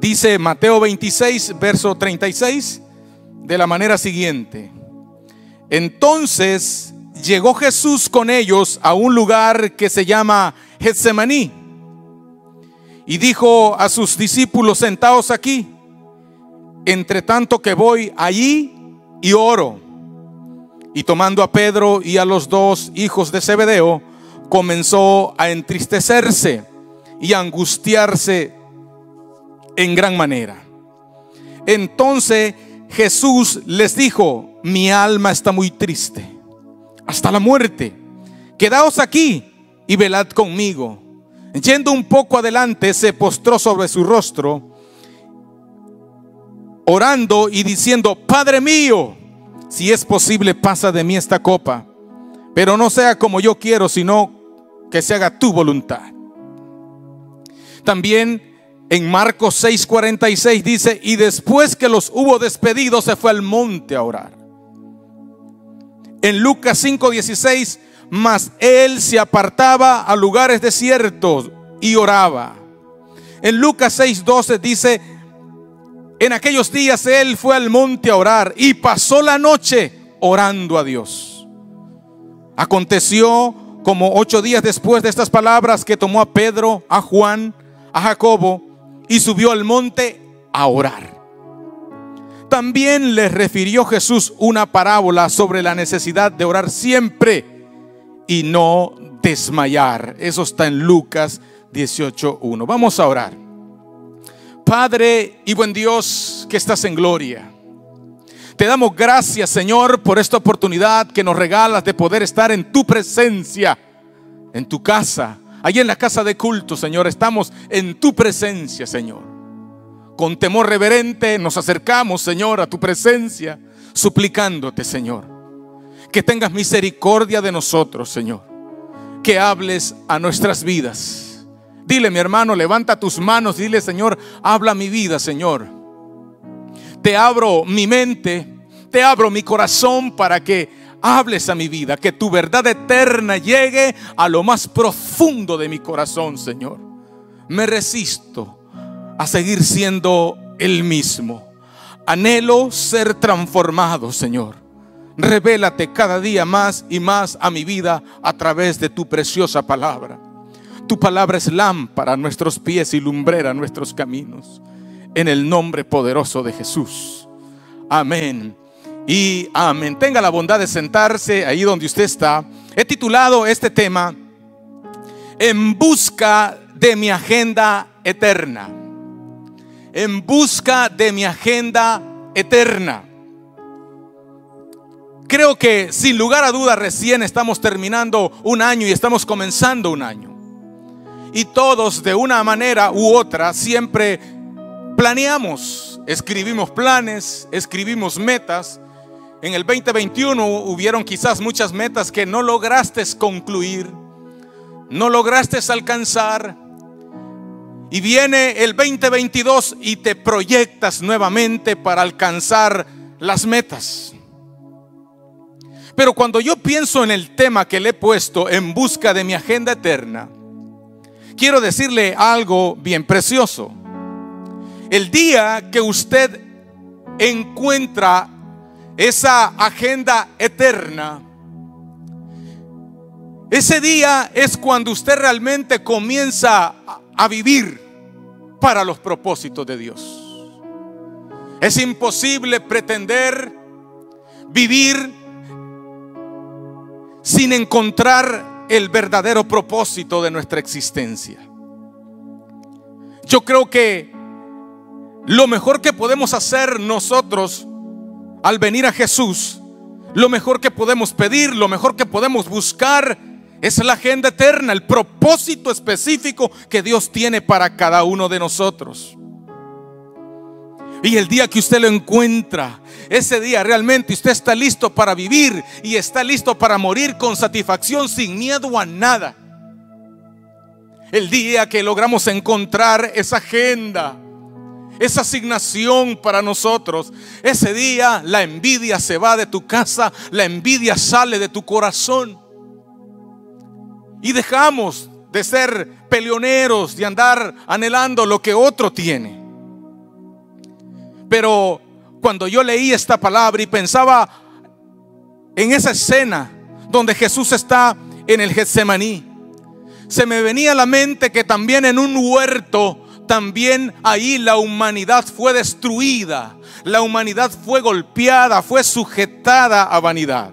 Dice Mateo 26, verso 36, de la manera siguiente. Entonces llegó Jesús con ellos a un lugar que se llama Getsemaní y dijo a sus discípulos, sentados aquí, entre tanto que voy allí y oro. Y tomando a Pedro y a los dos hijos de Zebedeo, comenzó a entristecerse y a angustiarse en gran manera. Entonces Jesús les dijo, mi alma está muy triste, hasta la muerte. Quedaos aquí y velad conmigo. Yendo un poco adelante, se postró sobre su rostro, orando y diciendo, Padre mío, si es posible, pasa de mí esta copa, pero no sea como yo quiero, sino que se haga tu voluntad. También en Marcos 6:46 dice, y después que los hubo despedido, se fue al monte a orar. En Lucas 5:16, mas él se apartaba a lugares desiertos y oraba. En Lucas 6:12 dice, en aquellos días él fue al monte a orar y pasó la noche orando a Dios. Aconteció como ocho días después de estas palabras que tomó a Pedro, a Juan, a Jacobo y subió al monte a orar. También les refirió Jesús una parábola sobre la necesidad de orar siempre y no desmayar. Eso está en Lucas 18.1. Vamos a orar. Padre y buen Dios que estás en gloria. Te damos gracias, Señor, por esta oportunidad que nos regalas de poder estar en tu presencia, en tu casa, allí en la casa de culto, Señor. Estamos en tu presencia, Señor. Con temor reverente nos acercamos, Señor, a tu presencia, suplicándote, Señor, que tengas misericordia de nosotros, Señor. Que hables a nuestras vidas. Dile, mi hermano, levanta tus manos dile, Señor, habla mi vida, Señor. Te abro mi mente, te abro mi corazón para que hables a mi vida, que tu verdad eterna llegue a lo más profundo de mi corazón, Señor. Me resisto a seguir siendo el mismo. Anhelo ser transformado, Señor. Revélate cada día más y más a mi vida a través de tu preciosa palabra. Tu palabra es lámpara a nuestros pies y lumbrera a nuestros caminos. En el nombre poderoso de Jesús. Amén y amén. Tenga la bondad de sentarse ahí donde usted está. He titulado este tema En busca de mi agenda eterna. En busca de mi agenda eterna. Creo que sin lugar a duda recién estamos terminando un año y estamos comenzando un año. Y todos de una manera u otra siempre planeamos, escribimos planes, escribimos metas en el 2021 hubieron quizás muchas metas que no lograste concluir, no lograste alcanzar. Y viene el 2022 y te proyectas nuevamente para alcanzar las metas. Pero cuando yo pienso en el tema que le he puesto en busca de mi agenda eterna, quiero decirle algo bien precioso. El día que usted encuentra esa agenda eterna, ese día es cuando usted realmente comienza a vivir para los propósitos de Dios. Es imposible pretender vivir sin encontrar el verdadero propósito de nuestra existencia. Yo creo que lo mejor que podemos hacer nosotros al venir a Jesús, lo mejor que podemos pedir, lo mejor que podemos buscar es la agenda eterna, el propósito específico que Dios tiene para cada uno de nosotros. Y el día que usted lo encuentra, ese día realmente usted está listo para vivir y está listo para morir con satisfacción, sin miedo a nada. El día que logramos encontrar esa agenda, esa asignación para nosotros. Ese día la envidia se va de tu casa, la envidia sale de tu corazón. Y dejamos de ser peleoneros, de andar anhelando lo que otro tiene. Pero cuando yo leí esta palabra y pensaba en esa escena donde Jesús está en el Getsemaní, se me venía a la mente que también en un huerto, también ahí la humanidad fue destruida, la humanidad fue golpeada, fue sujetada a vanidad.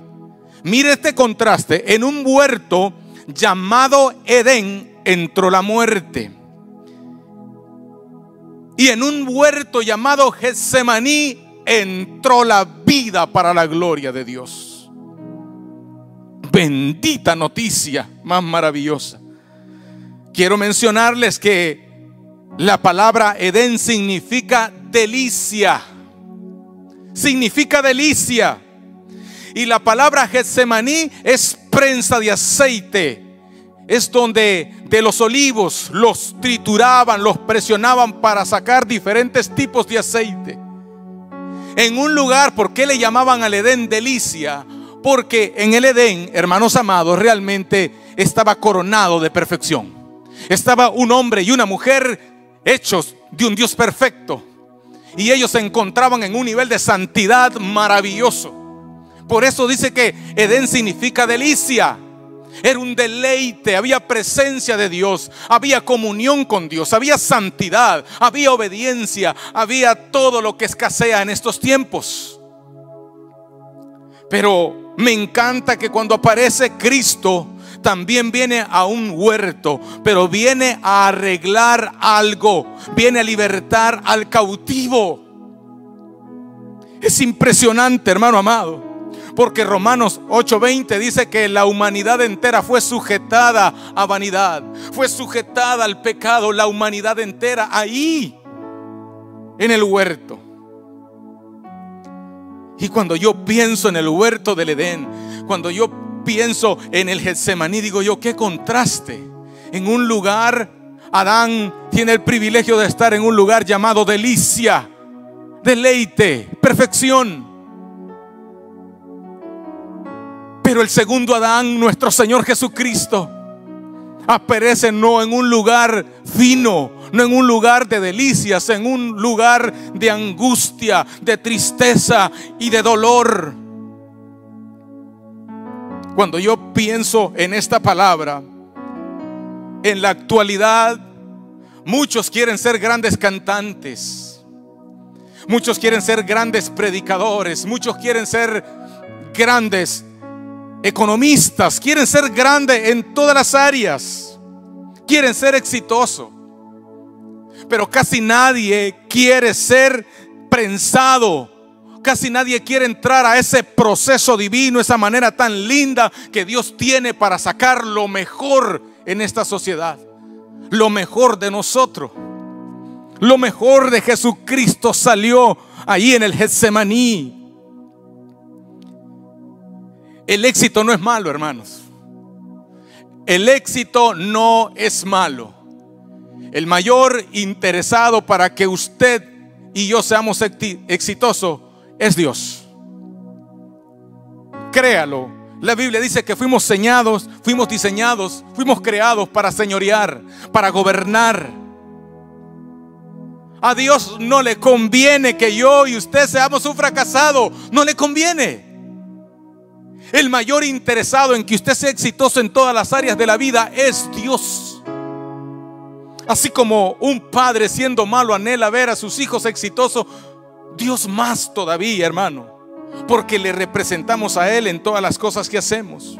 Mire este contraste, en un huerto llamado Edén entró la muerte. Y en un huerto llamado Getsemaní entró la vida para la gloria de Dios. Bendita noticia, más maravillosa. Quiero mencionarles que la palabra Edén significa delicia. Significa delicia. Y la palabra Getsemaní es prensa de aceite es donde de los olivos los trituraban, los presionaban para sacar diferentes tipos de aceite. En un lugar, ¿por qué le llamaban al Edén delicia? Porque en el Edén, hermanos amados, realmente estaba coronado de perfección. Estaba un hombre y una mujer hechos de un Dios perfecto. Y ellos se encontraban en un nivel de santidad maravilloso. Por eso dice que Edén significa delicia. Era un deleite, había presencia de Dios, había comunión con Dios, había santidad, había obediencia, había todo lo que escasea en estos tiempos. Pero me encanta que cuando aparece Cristo, también viene a un huerto, pero viene a arreglar algo, viene a libertar al cautivo. Es impresionante, hermano amado. Porque Romanos 8:20 dice que la humanidad entera fue sujetada a vanidad, fue sujetada al pecado, la humanidad entera ahí, en el huerto. Y cuando yo pienso en el huerto del Edén, cuando yo pienso en el Getsemaní, digo yo, qué contraste. En un lugar, Adán tiene el privilegio de estar en un lugar llamado delicia, deleite, perfección. Pero el segundo Adán, nuestro Señor Jesucristo, aparece no en un lugar fino, no en un lugar de delicias, en un lugar de angustia, de tristeza y de dolor. Cuando yo pienso en esta palabra, en la actualidad, muchos quieren ser grandes cantantes, muchos quieren ser grandes predicadores, muchos quieren ser grandes economistas, quieren ser grandes en todas las áreas, quieren ser exitosos. Pero casi nadie quiere ser prensado. Casi nadie quiere entrar a ese proceso divino, esa manera tan linda que Dios tiene para sacar lo mejor en esta sociedad. Lo mejor de nosotros. Lo mejor de Jesucristo salió ahí en el Getsemaní. El éxito no es malo, hermanos. El éxito no es malo. El mayor interesado para que usted y yo seamos exitosos es Dios. Créalo. La Biblia dice que fuimos señados, fuimos diseñados, fuimos creados para señorear, para gobernar. A Dios no le conviene que yo y usted seamos un fracasado. No le conviene. El mayor interesado en que usted sea exitoso en todas las áreas de la vida es Dios. Así como un padre siendo malo anhela ver a sus hijos exitosos, Dios más todavía, hermano, porque le representamos a Él en todas las cosas que hacemos.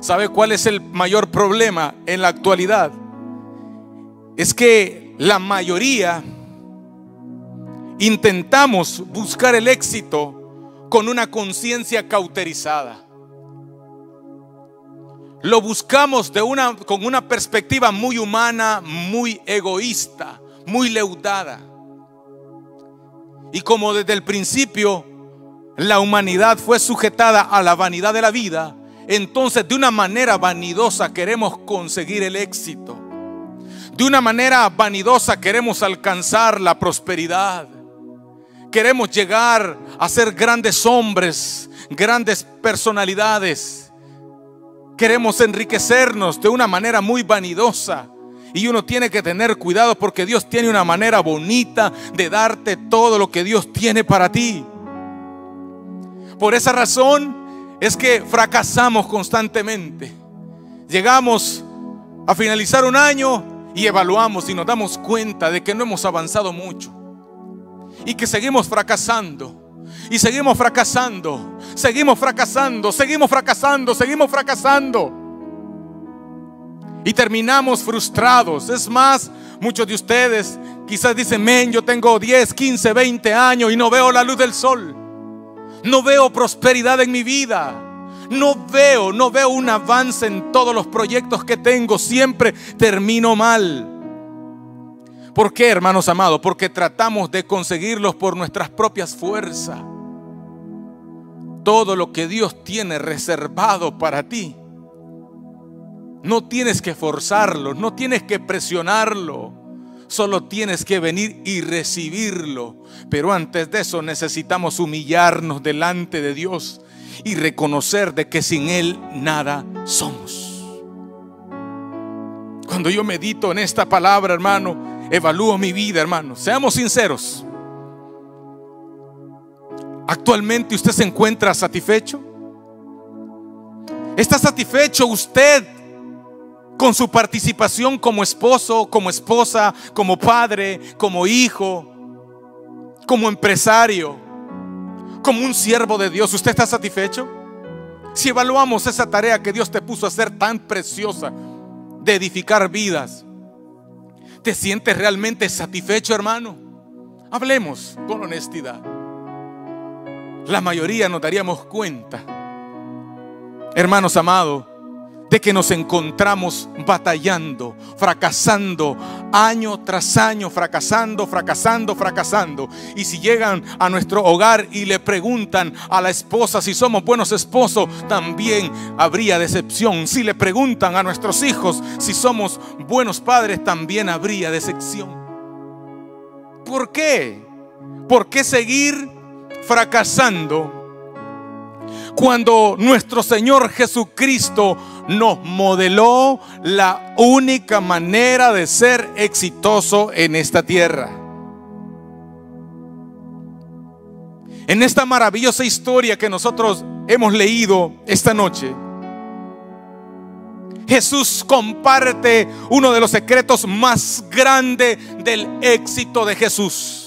¿Sabe cuál es el mayor problema en la actualidad? Es que la mayoría intentamos buscar el éxito con una conciencia cauterizada. Lo buscamos de una, con una perspectiva muy humana, muy egoísta, muy leudada. Y como desde el principio la humanidad fue sujetada a la vanidad de la vida, entonces de una manera vanidosa queremos conseguir el éxito. De una manera vanidosa queremos alcanzar la prosperidad. Queremos llegar a ser grandes hombres, grandes personalidades. Queremos enriquecernos de una manera muy vanidosa. Y uno tiene que tener cuidado porque Dios tiene una manera bonita de darte todo lo que Dios tiene para ti. Por esa razón es que fracasamos constantemente. Llegamos a finalizar un año y evaluamos y nos damos cuenta de que no hemos avanzado mucho. Y que seguimos fracasando. Y seguimos fracasando. Seguimos fracasando. Seguimos fracasando. Seguimos fracasando. Y terminamos frustrados. Es más, muchos de ustedes quizás dicen, men, yo tengo 10, 15, 20 años y no veo la luz del sol. No veo prosperidad en mi vida. No veo, no veo un avance en todos los proyectos que tengo. Siempre termino mal. ¿Por qué, hermanos amados? Porque tratamos de conseguirlos por nuestras propias fuerzas. Todo lo que Dios tiene reservado para ti no tienes que forzarlo, no tienes que presionarlo. Solo tienes que venir y recibirlo. Pero antes de eso necesitamos humillarnos delante de Dios y reconocer de que sin Él nada somos. Cuando yo medito en esta palabra, hermano, evalúo mi vida, hermano. Seamos sinceros. ¿Actualmente usted se encuentra satisfecho? ¿Está satisfecho usted con su participación como esposo, como esposa, como padre, como hijo, como empresario, como un siervo de Dios. ¿Usted está satisfecho? Si evaluamos esa tarea que Dios te puso a hacer tan preciosa de edificar vidas, ¿te sientes realmente satisfecho, hermano? Hablemos con honestidad. La mayoría nos daríamos cuenta, hermanos amados, de que nos encontramos batallando, fracasando, año tras año, fracasando, fracasando, fracasando. Y si llegan a nuestro hogar y le preguntan a la esposa si somos buenos esposos, también habría decepción. Si le preguntan a nuestros hijos si somos buenos padres, también habría decepción. ¿Por qué? ¿Por qué seguir fracasando cuando nuestro Señor Jesucristo nos modeló la única manera de ser exitoso en esta tierra. En esta maravillosa historia que nosotros hemos leído esta noche, Jesús comparte uno de los secretos más grandes del éxito de Jesús.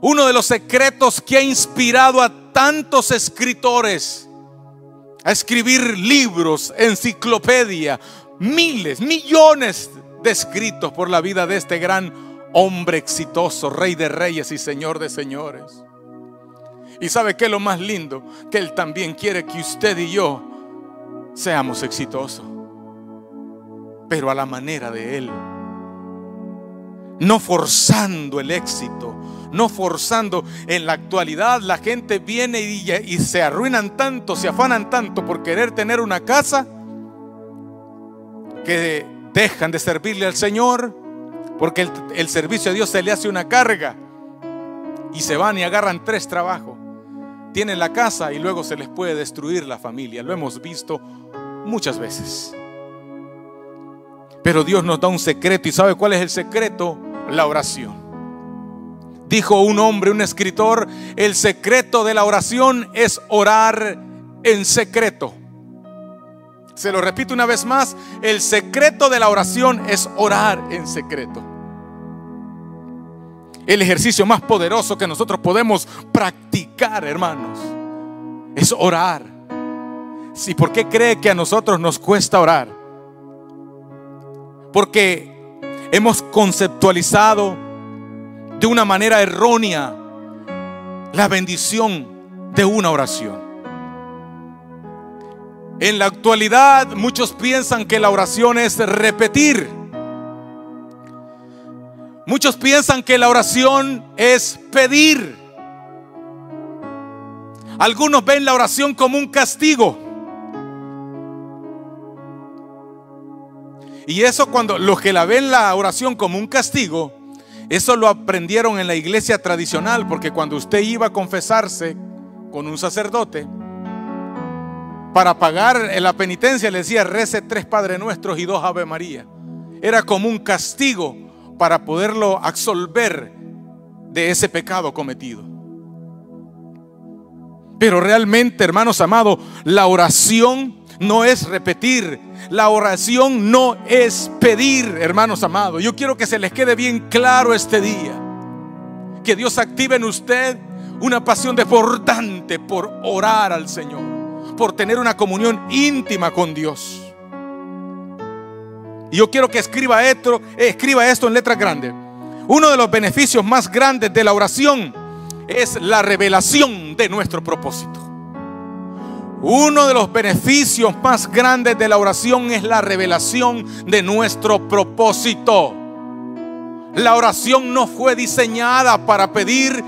Uno de los secretos que ha inspirado a tantos escritores a escribir libros, enciclopedia, miles, millones de escritos por la vida de este gran hombre exitoso, rey de reyes y señor de señores. Y sabe que lo más lindo, que Él también quiere que usted y yo seamos exitosos, pero a la manera de Él, no forzando el éxito, no forzando. En la actualidad la gente viene y, se arruinan tanto, se afanan tanto por querer tener una casa que dejan de servirle al Señor porque el, el servicio a Dios se le hace una carga y se van y agarran tres trabajos. Tienen la casa y luego se les puede destruir la familia. Lo hemos visto muchas veces. Pero Dios nos da un secreto y ¿sabe cuál es el secreto? La oración. Dijo un hombre, un escritor, el secreto de la oración es orar en secreto. Se lo repito una vez más, el secreto de la oración es orar en secreto. El ejercicio más poderoso que nosotros podemos practicar, hermanos, es orar. ¿Y por qué cree que a nosotros nos cuesta orar? Porque hemos conceptualizado de una manera errónea la bendición de una oración. En la actualidad muchos piensan que la oración es repetir. Muchos piensan que la oración es pedir. Algunos ven la oración como un castigo. Y eso cuando los que la ven la oración como un castigo, eso lo aprendieron en la iglesia tradicional, porque cuando usted iba a confesarse con un sacerdote, para pagar la penitencia le decía, rece tres Padre Nuestros y dos Ave María. Era como un castigo para poderlo absolver de ese pecado cometido. Pero realmente, hermanos amados, la oración no es repetir. La oración no es pedir, hermanos amados. Yo quiero que se les quede bien claro este día. Que Dios active en usted una pasión desbordante por orar al Señor, por tener una comunión íntima con Dios. Y yo quiero que escriba esto, escriba esto en letras grandes. Uno de los beneficios más grandes de la oración es la revelación de nuestro propósito. Uno de los beneficios más grandes de la oración es la revelación de nuestro propósito. La oración no fue diseñada para pedir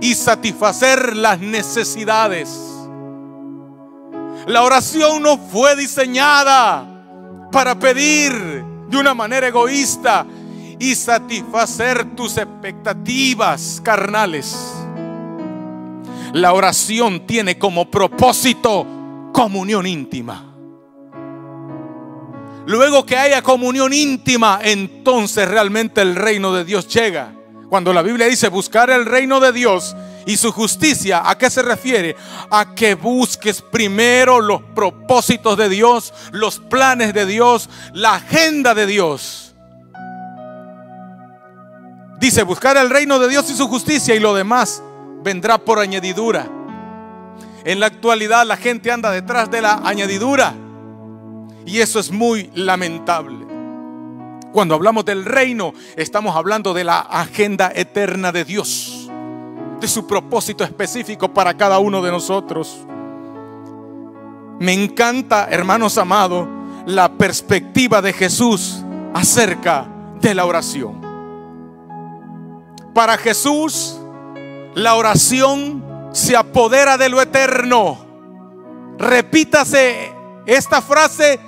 y satisfacer las necesidades. La oración no fue diseñada para pedir de una manera egoísta y satisfacer tus expectativas carnales. La oración tiene como propósito comunión íntima. Luego que haya comunión íntima, entonces realmente el reino de Dios llega. Cuando la Biblia dice buscar el reino de Dios y su justicia, ¿a qué se refiere? A que busques primero los propósitos de Dios, los planes de Dios, la agenda de Dios. Dice buscar el reino de Dios y su justicia y lo demás vendrá por añadidura. En la actualidad la gente anda detrás de la añadidura y eso es muy lamentable. Cuando hablamos del reino, estamos hablando de la agenda eterna de Dios, de su propósito específico para cada uno de nosotros. Me encanta, hermanos amados, la perspectiva de Jesús acerca de la oración. Para Jesús, la oración se apodera de lo eterno. Repítase esta frase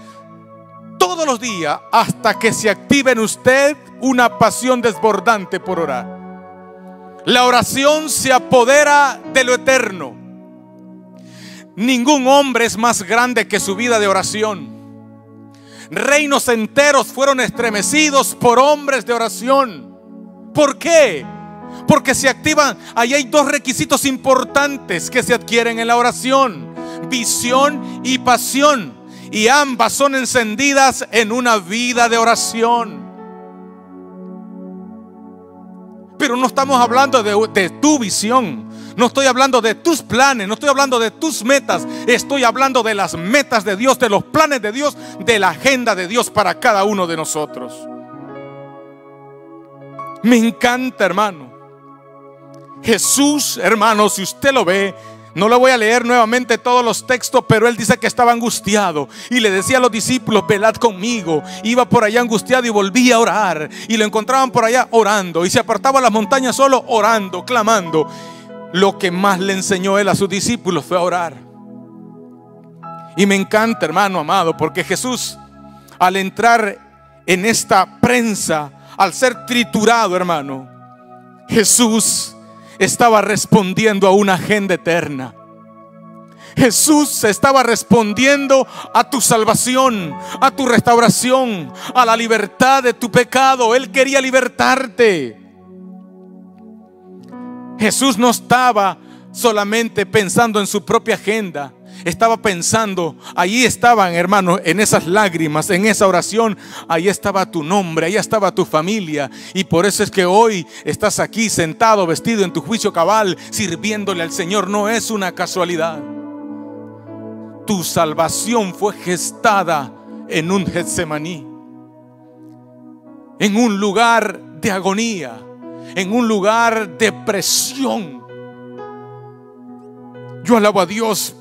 todos los días hasta que se active en usted una pasión desbordante por orar. La oración se apodera de lo eterno. Ningún hombre es más grande que su vida de oración. Reinos enteros fueron estremecidos por hombres de oración. ¿Por qué? Porque se activan, ahí hay dos requisitos importantes que se adquieren en la oración. Visión y pasión y ambas son encendidas en una vida de oración. Pero no estamos hablando de, tu visión. No estoy hablando de tus planes, no estoy hablando de tus metas, estoy hablando de las metas de Dios, de los planes de Dios, de la agenda de Dios para cada uno de nosotros. Me encanta, hermano. Jesús, hermano, si usted lo ve, no le voy a leer nuevamente todos los textos, pero él dice que estaba angustiado y le decía a los discípulos, velad conmigo. Iba por allá angustiado y volvía a orar. Y lo encontraban por allá orando. Y se apartaba a las montañas solo orando, clamando. Lo que más le enseñó él a sus discípulos fue a orar. Y me encanta, hermano amado, porque Jesús, al entrar en esta prensa, al ser triturado, hermano, Jesús estaba respondiendo a una agenda eterna. Jesús estaba respondiendo a tu salvación, a tu restauración, a la libertad de tu pecado. Él quería libertarte. Jesús no estaba solamente pensando en su propia agenda estaba pensando, ahí estaban hermanos, en esas lágrimas, en esa oración, ahí estaba tu nombre, ahí estaba tu familia. Y por eso es que hoy estás aquí sentado, vestido en tu juicio cabal, sirviéndole al Señor. No es una casualidad. Tu salvación fue gestada en un Getsemaní, en un lugar de agonía, en un lugar de presión. Yo alabo a Dios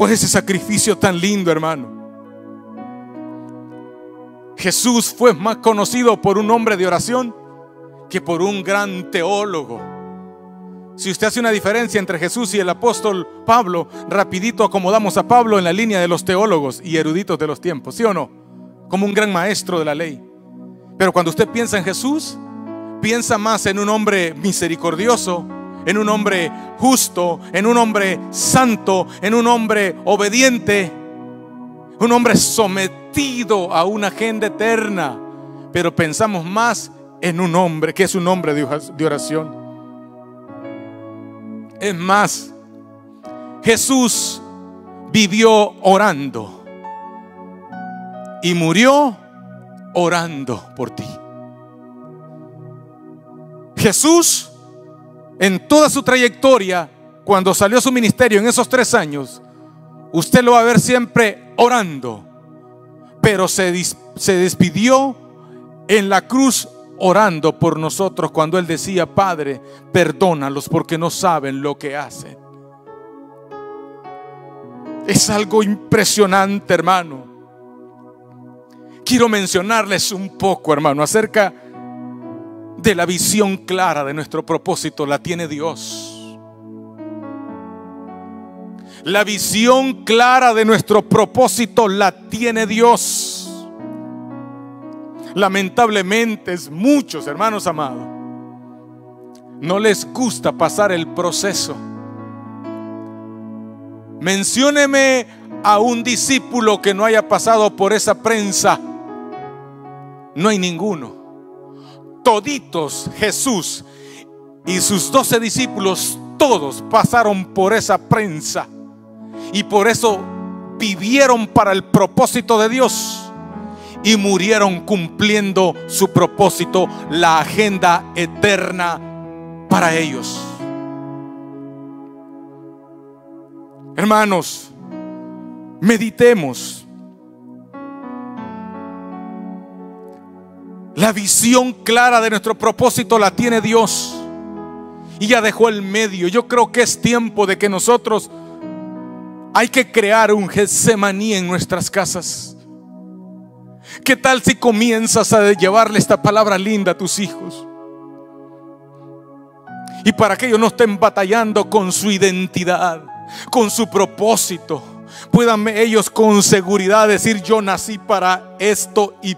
por ese sacrificio tan lindo, hermano. Jesús fue más conocido por un hombre de oración que por un gran teólogo. Si usted hace una diferencia entre Jesús y el apóstol Pablo, rapidito acomodamos a Pablo en la línea de los teólogos y eruditos de los tiempos, ¿sí o no? Como un gran maestro de la ley. Pero cuando usted piensa en Jesús, piensa más en un hombre misericordioso, en un hombre justo, en un hombre santo, en un hombre obediente, un hombre sometido a una agenda eterna. Pero pensamos más en un hombre que es un hombre de oración. Es más, Jesús vivió orando y murió orando por ti. Jesús, en toda su trayectoria, cuando salió a su ministerio en esos tres años, usted lo va a ver siempre orando, pero se, se despidió en la cruz orando por nosotros cuando Él decía, Padre, perdónalos porque no saben lo que hacen. Es algo impresionante, hermano. Quiero mencionarles un poco, hermano, acerca de la visión clara de nuestro propósito. La tiene Dios. La visión clara de nuestro propósito la tiene Dios. Lamentablemente, es muchos hermanos amados, no les gusta pasar el proceso. Mencióneme a un discípulo que no haya pasado por esa prensa. No hay ninguno. Toditos Jesús y sus doce discípulos, todos pasaron por esa prensa. Y por eso vivieron para el propósito de Dios y murieron cumpliendo su propósito, la agenda eterna para ellos. Hermanos, meditemos. La visión clara de nuestro propósito la tiene Dios. Y ya dejó el medio. Yo creo que es tiempo de que nosotros hay que crear un Getsemaní en nuestras casas. ¿Qué tal si comienzas a llevarle esta palabra linda a tus hijos? Y para que ellos no estén batallando con su identidad, con su propósito, puedan ellos con seguridad decir, yo nací para esto y.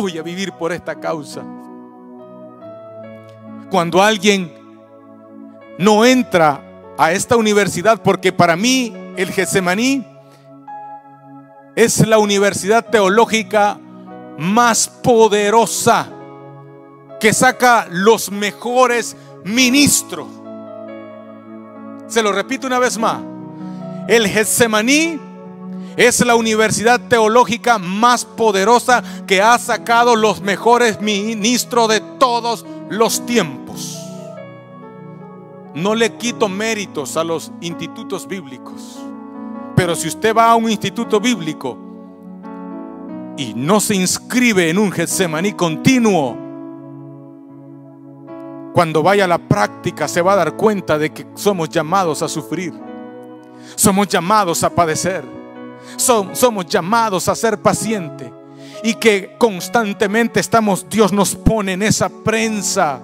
Voy a vivir por esta causa. Cuando alguien no entra a esta universidad, porque para mí el Getsemaní es la universidad teológica más poderosa que saca los mejores ministros. Se lo repito una vez más. El Getsemaní es la universidad teológica más poderosa que ha sacado los mejores ministros de todos los tiempos. No le quito méritos a los institutos bíblicos. Pero si usted va a un instituto bíblico y no se inscribe en un Getsemaní continuo, cuando vaya a la práctica se va a dar cuenta de que somos llamados a sufrir. Somos llamados a padecer. Somos llamados a ser pacientes. Y que constantemente estamos, Dios nos pone en esa prensa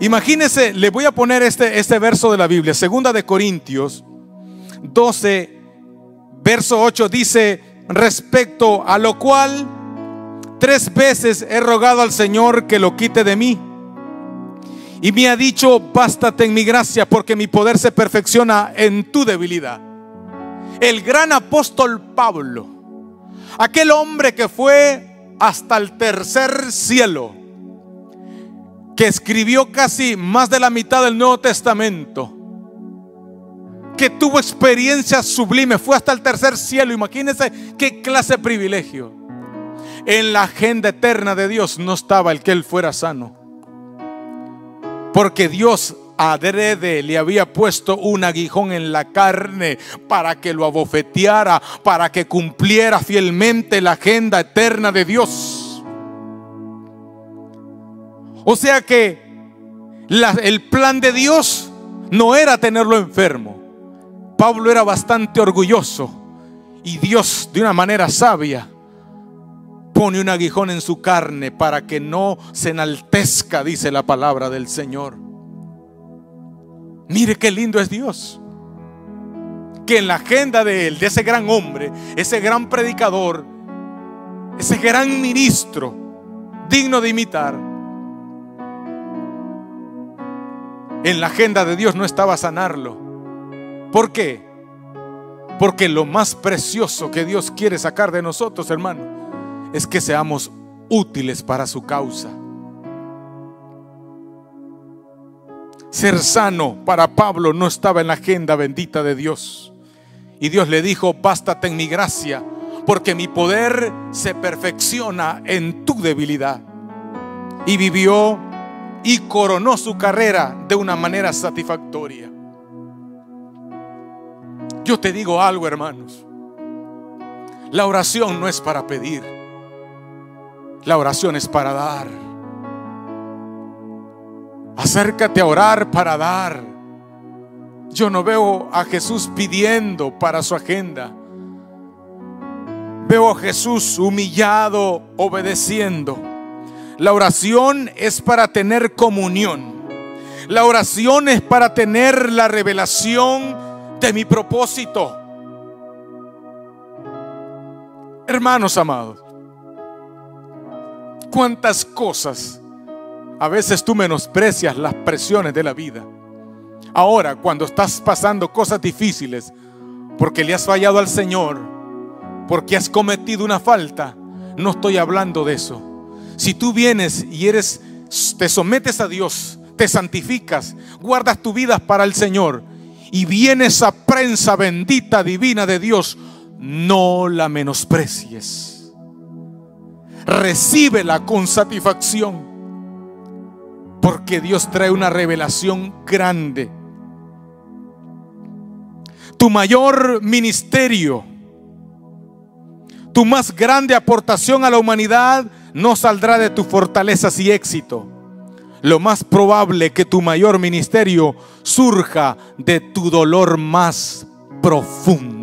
Imagínese, le voy a poner este, este verso de la Biblia, segunda de Corintios 12, verso 8 dice, respecto a lo cual tres veces he rogado al Señor que lo quite de mí. Y me ha dicho, bástate en mi gracia, porque mi poder se perfecciona en tu debilidad. El gran apóstol Pablo, aquel hombre que fue hasta el tercer cielo, que escribió casi más de la mitad del Nuevo Testamento, que tuvo experiencias sublimes, fue hasta el tercer cielo, imagínense qué clase de privilegio. En la agenda eterna de Dios no estaba el que él fuera sano, porque Dios adrede le había puesto un aguijón en la carne para que lo abofeteara, para que cumpliera fielmente la agenda eterna de Dios. O sea que el plan de Dios no era tenerlo enfermo. Pablo era bastante orgulloso y Dios de una manera sabia pone un aguijón en su carne para que no se enaltezca, dice la palabra del Señor. Mire qué lindo es Dios. Que en la agenda de él, de ese gran hombre, ese gran predicador, ese gran ministro, digno de imitar, en la agenda de Dios no estaba sanarlo. ¿Por qué? Porque lo más precioso que Dios quiere sacar de nosotros, hermano, es que seamos útiles para su causa. Ser sano para Pablo no estaba en la agenda bendita de Dios. Y Dios le dijo, bástate en mi gracia, porque mi poder se perfecciona en tu debilidad. Y vivió y coronó su carrera de una manera satisfactoria. Yo te digo algo, hermanos. La oración no es para pedir. La oración es para dar. Acércate a orar para dar. Yo no veo a Jesús pidiendo para su agenda. Veo a Jesús humillado, obedeciendo. La oración es para tener comunión. La oración es para tener la revelación de mi propósito. Hermanos amados, cuántas cosas a veces tú menosprecias las presiones de la vida. Ahora, cuando estás pasando cosas difíciles, porque le has fallado al Señor, porque has cometido una falta, no estoy hablando de eso. Si tú vienes y eres, te sometes a Dios, te santificas, guardas tu vida para el Señor y viene esa prensa bendita divina de Dios, no la menosprecies. Recíbela con satisfacción. Porque Dios trae una revelación grande. Tu mayor ministerio, tu más grande aportación a la humanidad no saldrá de tus fortalezas y éxito. Lo más probable que tu mayor ministerio surja de tu dolor más profundo.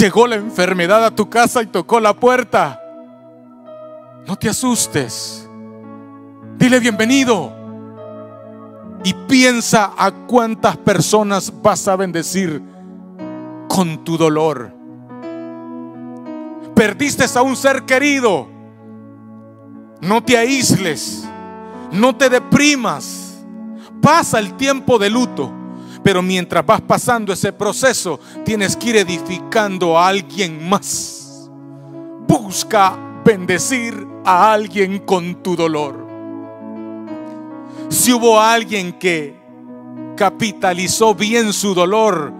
Llegó la enfermedad a tu casa y tocó la puerta. No te asustes. Dile bienvenido. Y piensa a cuántas personas vas a bendecir con tu dolor. Perdiste a un ser querido. No te aísles. No te deprimas. Pasa el tiempo de luto. Pero mientras vas pasando ese proceso, tienes que ir edificando a alguien más. Busca bendecir a alguien con tu dolor. Si hubo alguien que capitalizó bien su dolor,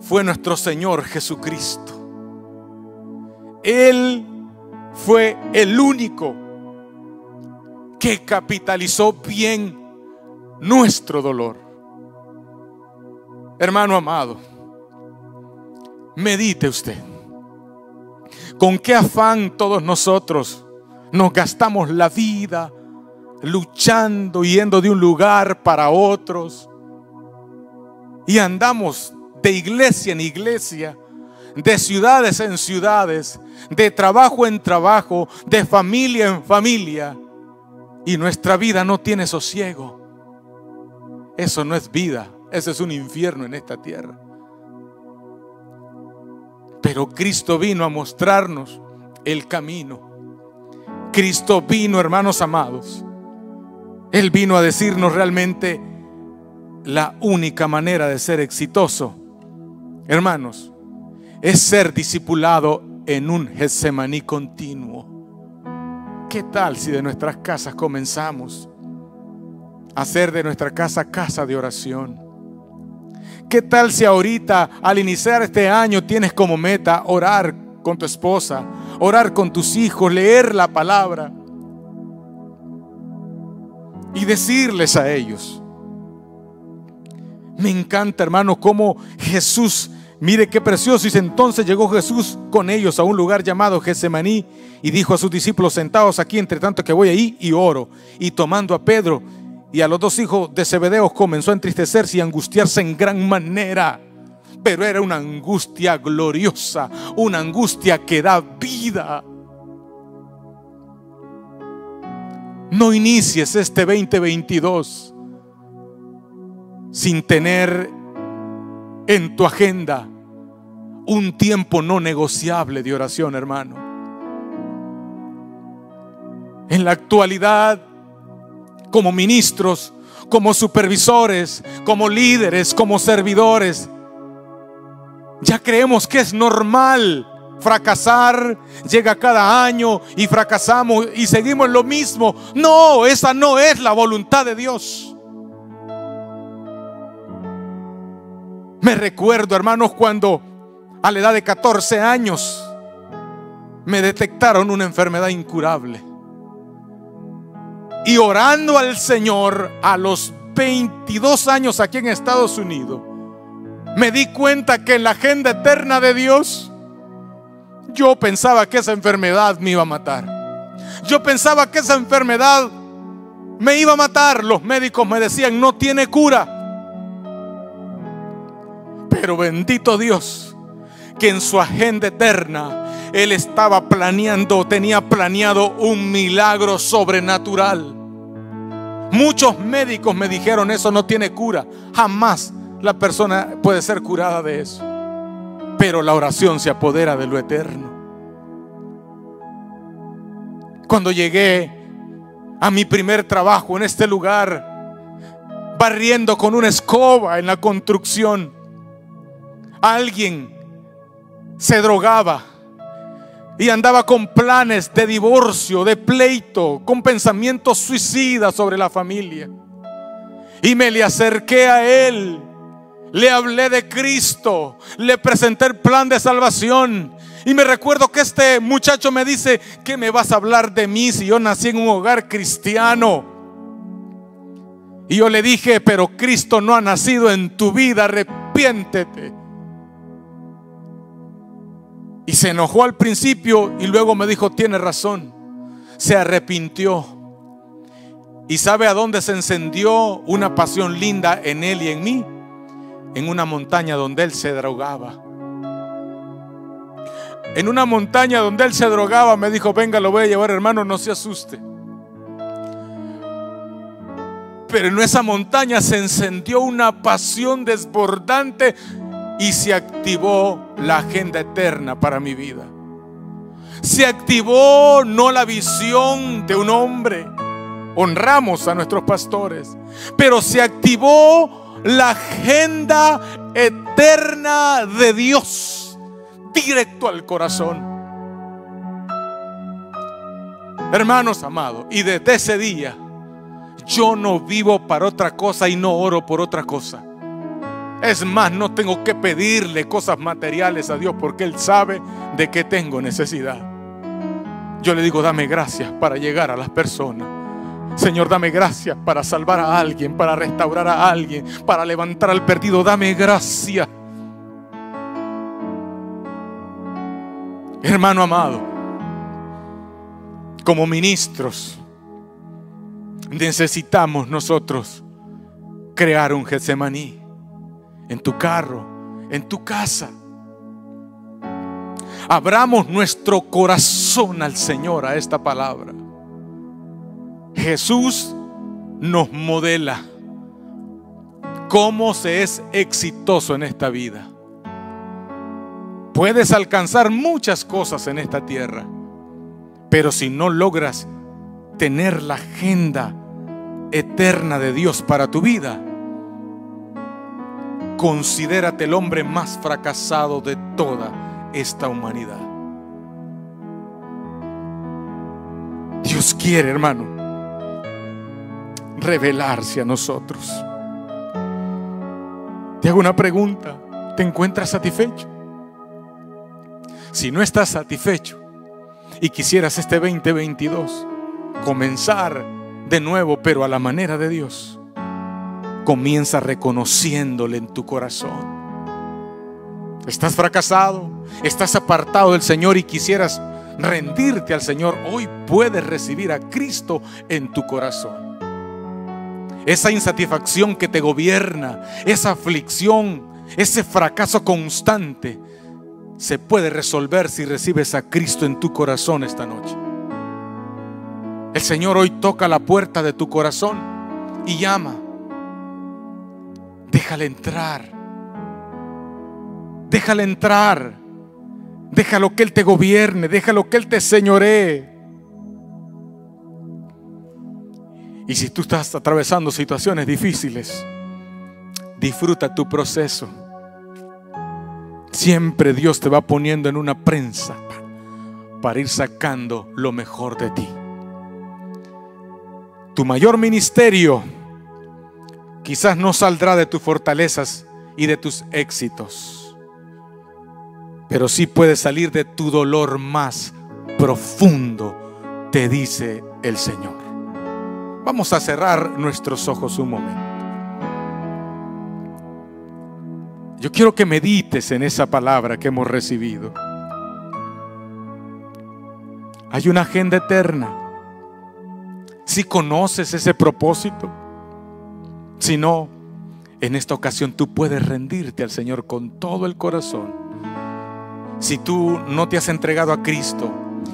fue nuestro Señor Jesucristo. Él fue el único que capitalizó bien nuestro dolor. Hermano amado, medite usted. ¿Con qué afán todos nosotros nos gastamos la vida luchando, yendo de un lugar para otros? Y andamos de iglesia en iglesia, de ciudades en ciudades, de trabajo en trabajo, de familia en familia. Y nuestra vida no tiene sosiego. Eso no es vida, eso es un infierno en esta tierra. Pero Cristo vino a mostrarnos el camino. Cristo vino, hermanos amados. Él vino a decirnos realmente la única manera de ser exitoso, hermanos, es ser discipulado en un Getsemaní continuo. ¿Qué tal si de nuestras casas comenzamos a hacer de nuestra casa casa de oración? ¿Qué tal si ahorita al iniciar este año tienes como meta orar con tu esposa, orar con tus hijos, leer la palabra y decirles a ellos? Me encanta, hermano, cómo Jesús, mire qué precioso. Y entonces llegó Jesús con ellos a un lugar llamado Getsemaní y dijo a sus discípulos, sentados aquí, entre tanto que voy ahí y oro. Y tomando a Pedro y a los dos hijos de Zebedeo comenzó a entristecerse y angustiarse en gran manera. Pero era una angustia gloriosa, una angustia que da vida. No inicies este 2022 sin tener en tu agenda un tiempo no negociable de oración, hermano. En la actualidad como ministros, como supervisores, como líderes, como servidores. Ya creemos que es normal fracasar, llega cada año y fracasamos y seguimos lo mismo. No, esa no es la voluntad de Dios. Me recuerdo, hermanos, cuando a la edad de 14 años me detectaron una enfermedad incurable. Y orando al Señor a los 22 años aquí en Estados Unidos, me di cuenta que en la agenda eterna de Dios, yo pensaba que esa enfermedad me iba a matar. Yo pensaba que esa enfermedad me iba a matar. Los médicos me decían, no tiene cura. Pero bendito Dios, que en su agenda eterna Él estaba planeando, tenía planeado un milagro sobrenatural. Muchos médicos me dijeron, eso no tiene cura. Jamás la persona puede ser curada de eso. Pero la oración se apodera de lo eterno. Cuando llegué a mi primer trabajo en este lugar, barriendo con una escoba en la construcción, alguien se drogaba y andaba con planes de divorcio, de pleito, con pensamientos suicidas sobre la familia. Y me le acerqué a él, le hablé de Cristo, le presenté el plan de salvación. Y me recuerdo que este muchacho me dice, ¿qué me vas a hablar de mí si yo nací en un hogar cristiano? Y yo le dije, pero Cristo no ha nacido en tu vida, arrepiéntete. Y se enojó al principio y luego me dijo, tiene razón. Se arrepintió. ¿Y sabe a dónde se encendió una pasión linda en él y en mí? En una montaña donde él se drogaba. En una montaña donde él se drogaba, me dijo, venga, lo voy a llevar, hermano, no se asuste. Pero en esa montaña se encendió una pasión desbordante y se activó la agenda eterna para mi vida. Se activó no la visión de un hombre, honramos a nuestros pastores, pero se activó la agenda eterna de Dios directo al corazón. Hermanos amados, y desde ese día yo no vivo para otra cosa y no oro por otra cosa. Es más, no tengo que pedirle cosas materiales a Dios porque Él sabe de qué tengo necesidad. Yo le digo, dame gracias para llegar a las personas. Señor, dame gracias para salvar a alguien, para restaurar a alguien, para levantar al perdido. Dame gracias. Hermano amado, como ministros, necesitamos nosotros crear un Getsemaní en tu carro, en tu casa. Abramos nuestro corazón al Señor a esta palabra. Jesús nos modela cómo se es exitoso en esta vida. Puedes alcanzar muchas cosas en esta tierra, pero si no logras tener la agenda eterna de Dios para tu vida, considérate el hombre más fracasado de toda esta humanidad. Dios quiere, hermano, revelarse a nosotros. Te hago una pregunta. ¿Te encuentras satisfecho? Si no estás satisfecho y quisieras este 2022 comenzar de nuevo, pero a la manera de Dios, comienza reconociéndole en tu corazón. Estás fracasado, estás apartado del Señor y quisieras rendirte al Señor. Hoy puedes recibir a Cristo en tu corazón. Esa insatisfacción que te gobierna, esa aflicción, ese fracaso constante, se puede resolver si recibes a Cristo en tu corazón esta noche. El Señor hoy toca la puerta de tu corazón y llama. Déjale entrar. Déjale entrar. Déjalo que Él te gobierne. Déjalo que Él te señoree. Y si tú estás atravesando situaciones difíciles, disfruta tu proceso. Siempre Dios te va poniendo en una prensa para ir sacando lo mejor de ti. Tu mayor ministerio quizás no saldrá de tus fortalezas y de tus éxitos, pero sí puede salir de tu dolor más profundo, te dice el Señor. Vamos a cerrar nuestros ojos un momento. Yo quiero que medites en esa palabra que hemos recibido. Hay una agenda eterna. Si conoces ese propósito, si no, en esta ocasión tú puedes rendirte al Señor con todo el corazón. Si tú no te has entregado a Cristo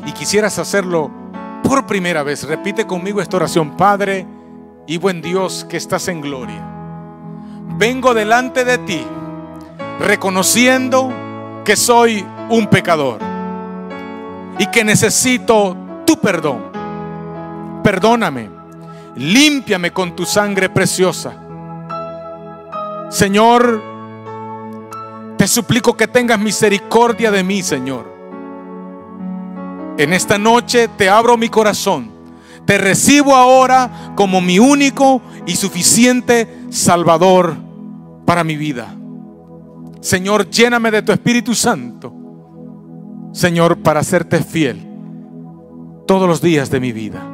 y quisieras hacerlo por primera vez, repite conmigo esta oración, Padre y buen Dios que estás en gloria. Vengo delante de ti reconociendo que soy un pecador y que necesito tu perdón. Perdóname, límpiame con tu sangre preciosa. Señor, te suplico que tengas misericordia de mí, Señor. En esta noche te abro mi corazón. Te recibo ahora como mi único y suficiente Salvador para mi vida. Señor, lléname de tu Espíritu Santo. Señor, para serte fiel todos los días de mi vida.